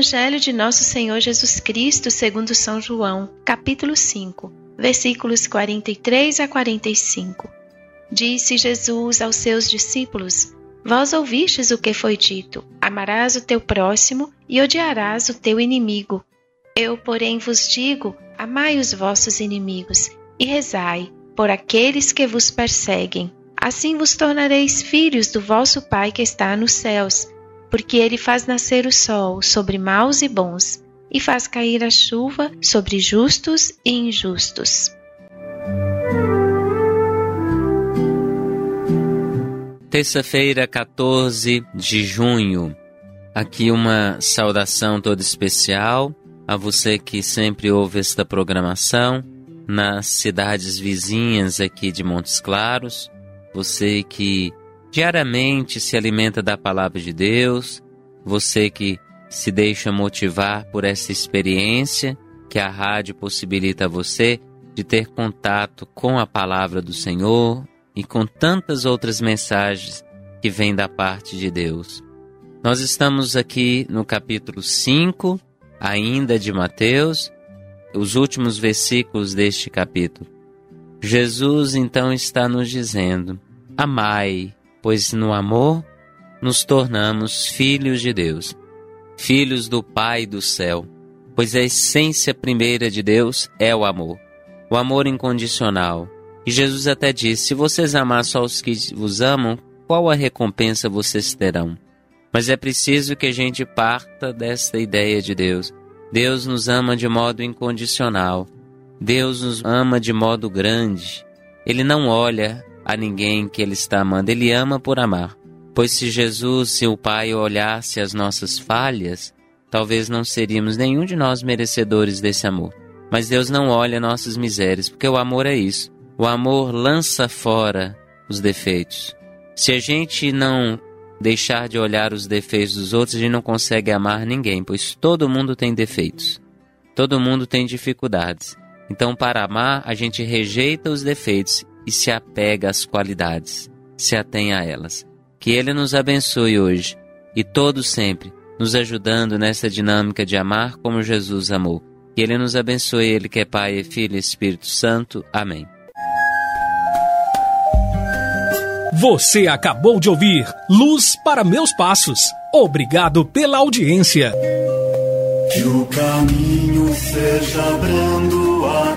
Evangelho de Nosso Senhor Jesus Cristo, segundo São João, capítulo 5, versículos 43 a 45. Disse Jesus aos seus discípulos: Vós ouvistes o que foi dito: Amarás o teu próximo e odiarás o teu inimigo. Eu, porém, vos digo: Amai os vossos inimigos e rezai por aqueles que vos perseguem. Assim vos tornareis filhos do vosso Pai que está nos céus porque ele faz nascer o sol sobre maus e bons, e faz cair a chuva sobre justos e injustos. Terça-feira, 14 de junho. Aqui uma saudação toda especial a você que sempre ouve esta programação nas cidades vizinhas aqui de Montes Claros, você que diariamente se alimenta da palavra de Deus, você que se deixa motivar por essa experiência que a rádio possibilita a você de ter contato com a palavra do Senhor e com tantas outras mensagens que vêm da parte de Deus. Nós estamos aqui no capítulo 5, ainda de Mateus, os últimos versículos deste capítulo. Jesus então está nos dizendo: Amai, pois no amor nos tornamos filhos de Deus, filhos do Pai do céu, pois a essência primeira de Deus é o amor, o amor incondicional. E Jesus até disse: Se vocês amar só os que vos amam, qual a recompensa vocês terão? Mas é preciso que a gente parta desta ideia de Deus. Deus nos ama de modo incondicional. Deus nos ama de modo grande. Ele não olha a ninguém que Ele está amando, Ele ama por amar. Pois se Jesus, se o Pai olhasse as nossas falhas, talvez não seríamos nenhum de nós merecedores desse amor. Mas Deus não olha nossas misérias, porque o amor é isso. O amor lança fora os defeitos. Se a gente não deixar de olhar os defeitos dos outros, a gente não consegue amar ninguém, pois todo mundo tem defeitos. Todo mundo tem dificuldades. Então, para amar, a gente rejeita os defeitos e se apega às qualidades, se atém a elas. Que Ele nos abençoe hoje e todos sempre, nos ajudando nessa dinâmica de amar como Jesus amou. Que Ele nos abençoe, Ele que é Pai, Filho e Espírito Santo. Amém. Você acabou de ouvir Luz para Meus Passos. Obrigado pela audiência. Que o caminho seja brando a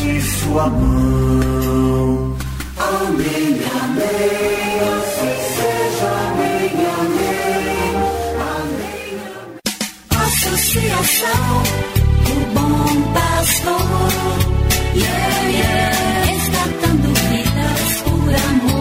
de sua mão. Amém, amém, seja, amém, amém, amém. Associação, o bom pastor, yeah, yeah, resgatando vidas por amor.